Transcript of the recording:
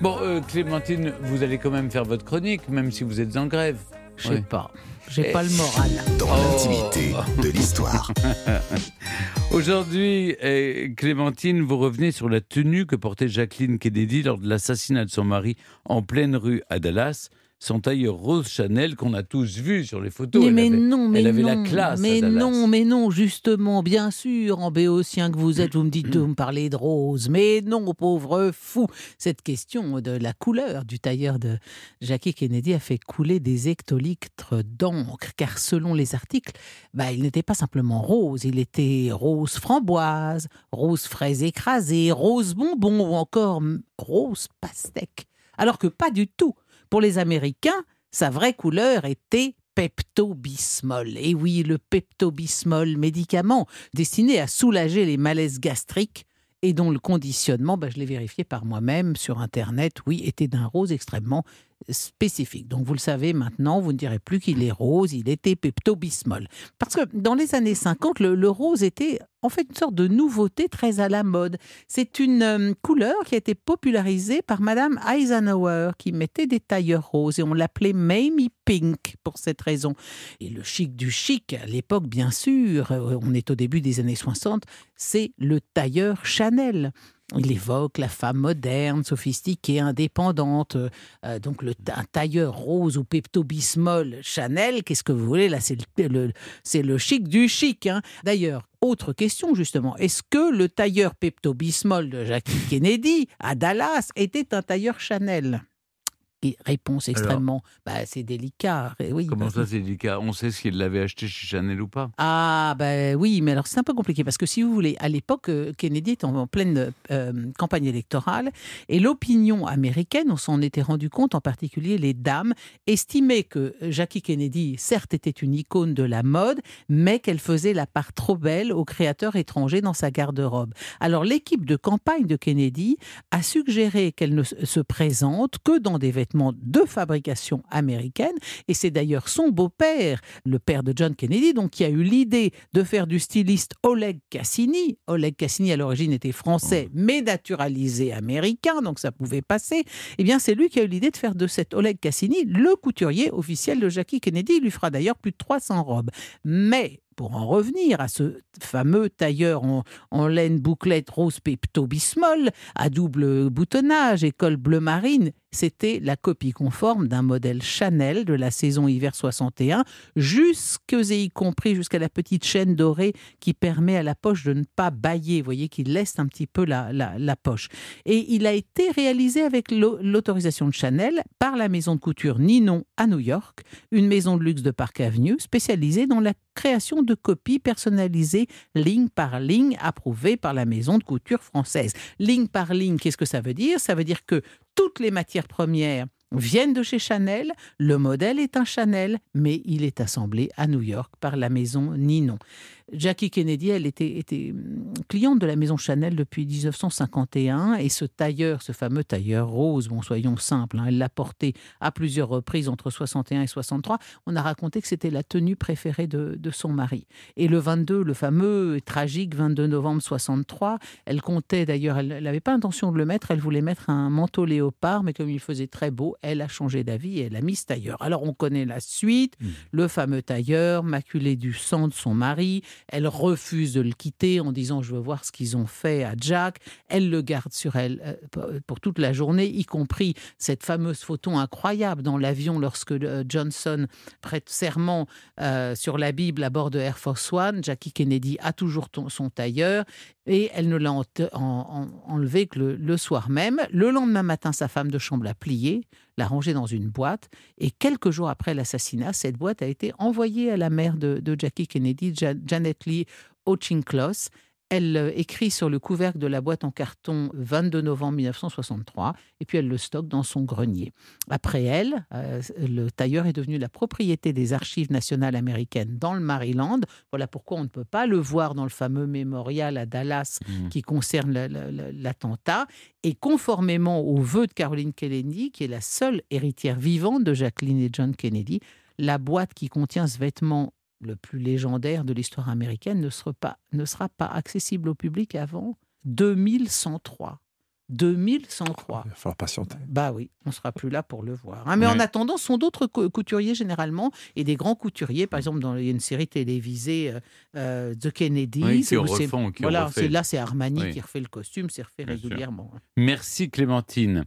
Bon, euh, Clémentine, vous allez quand même faire votre chronique, même si vous êtes en grève. Je sais Ouais. pas. J'ai Et- pas le moral. Dans Oh. l'intimité de l'histoire. Aujourd'hui, eh, Clémentine, vous revenez sur la tenue que portait Jacqueline Kennedy lors de l'assassinat de son mari en pleine rue à Dallas. Son tailleur Rose Chanel qu'on a tous vu sur les photos. Mais, Elle mais avait- non, mais elle avait la non, classe à mais non, mais non, justement, bien sûr, en béotien que vous êtes, vous me dites de me parler de rose, mais non, pauvre fou. Cette question de la couleur du tailleur de Jackie Kennedy a fait couler des hectolitres d'encre, car selon les articles, bah, il n'était pas simplement rose, il était rose framboise, rose fraise écrasée, rose bonbon ou encore rose pastèque. Alors que pas du tout. Pour les Américains, sa vraie couleur était Pepto-Bismol. Et oui, le Pepto-Bismol, médicament destiné à soulager les malaises gastriques et dont le conditionnement, bah, je l'ai vérifié par moi-même sur Internet, oui, était d'un rose extrêmement spécifique. Donc vous le savez maintenant, vous ne direz plus qu'il est rose, il était Pepto-Bismol. Parce que dans les années 50, le, rose était en fait une sorte de nouveauté très à la mode. C'est une euh, couleur qui a été popularisée par Madame Eisenhower, qui mettait des tailleurs roses et on l'appelait Mamie Pink pour cette raison. Et le chic du chic, à l'époque, bien sûr, euh, on est au début des années 60, c'est le tailleur Chanel. Il évoque la femme moderne, sophistiquée, indépendante. Euh, donc le un tailleur rose ou Pepto-Bismol Chanel, qu'est-ce que vous voulez? Là, c'est le, chic du chic. hein. D'ailleurs, autre question justement, est-ce que le tailleur Pepto-Bismol de Jackie Kennedy à Dallas était un tailleur Chanel? Réponse extrêmement, bah, c'est délicat. Oui, Comment bah, ça, c'est délicat? On sait s'il l'avait acheté chez Chanel ou pas. ah, ben oui, mais alors c'est un peu compliqué parce que si vous voulez, à l'époque, euh, Kennedy était en, en pleine euh, campagne électorale et l'opinion américaine, on s'en était rendu compte, en particulier les dames, estimaient que Jackie Kennedy, certes, était une icône de la mode, mais qu'elle faisait la part trop belle aux créateurs étrangers dans sa garde-robe. Alors l'équipe de campagne de Kennedy a suggéré qu'elle ne se présente que dans des vêtements de fabrication américaine et c'est d'ailleurs son beau-père, le père de John Kennedy, donc qui a eu l'idée de faire du styliste Oleg Cassini. Oleg Cassini à l'origine était français, mais naturalisé américain, donc ça pouvait passer. Eh bien, c'est lui qui a eu l'idée de faire de cet Oleg Cassini le couturier officiel de Jackie Kennedy. Il lui fera d'ailleurs plus de 300 robes. Mais pour en revenir à ce fameux tailleur en, en laine bouclette rose pepto-bismol à double boutonnage et col bleu marine, c'était la copie conforme d'un modèle Chanel de la saison hiver 61, jusque et y compris jusqu'à la petite chaîne dorée qui permet à la poche de ne pas bailler, vous voyez, qui laisse un petit peu la, la, la poche. Et il a été réalisé avec l'au- l'autorisation de Chanel par la maison de couture Ninon à New York, une maison de luxe de Park Avenue spécialisée dans la création de copies personnalisées ligne par ligne approuvées par la maison de couture française. Ligne par ligne, qu'est-ce que ça veut dire? Ça veut dire que toutes les matières premières viennent de chez Chanel, le modèle est un Chanel, mais il est assemblé à New York par la maison Ninon. Jackie Kennedy, elle était, hum, cliente de la maison Chanel depuis 1951 et ce tailleur, ce fameux tailleur rose, bon soyons simples, hein, elle l'a porté à plusieurs reprises entre 61 et 63. On a raconté que c'était la tenue préférée de, de son mari. Et le 22, le fameux et tragique 22 novembre 63, elle comptait d'ailleurs, elle n'avait pas intention de le mettre, elle voulait mettre un manteau léopard, mais comme il faisait très beau, elle a changé d'avis et elle a mis ce tailleur. Alors on connaît la suite, Mm. le fameux tailleur, maculé du sang de son mari, elle refuse de le quitter en disant je veux voir ce qu'ils ont fait à Jack, elle le garde sur elle euh, pour- pour toute la journée, y compris cette fameuse photo incroyable dans l'avion lorsque euh, Johnson prête serment euh, sur la Bible à bord de Air Force One. Jackie Kennedy a toujours son tailleur et elle ne l'a en- en- en- enlevé que le, le soir même. Le lendemain matin, sa femme de chambre l'a plié, l'a rangé dans une boîte et quelques jours après l'assassinat, cette boîte a été envoyée à la mère de, Jackie Kennedy, Ja- Janet Lee Ochinklos. Elle euh, écrit sur le couvercle de la boîte en carton 22 novembre 1963 et puis elle le stocke dans son grenier. Après elle, euh, le tailleur est devenu la propriété des archives nationales américaines dans le Maryland. Voilà pourquoi on ne peut pas le voir dans le fameux mémorial à Dallas Mm. qui concerne la- la- la- l'attentat. Et conformément aux vœux de Caroline Kennedy, qui est la seule héritière vivante de Jacqueline et John Kennedy, la boîte qui contient ce vêtement le plus légendaire de l'histoire américaine ne sera, pas, ne sera pas accessible au public avant 2103. 2100 croix. Il va falloir patienter. Bah oui, on sera plus là pour le voir. hein. Mais Ouais. en attendant, ce sont d'autres cou- couturiers généralement et des grands couturiers. Par exemple, dans il y a une série télévisée euh, euh, The Kennedys. Oui, c'est- refont, qui voilà, là c'est Armani Oui. qui refait le costume, c'est refait Bien régulièrement. Merci Clémentine.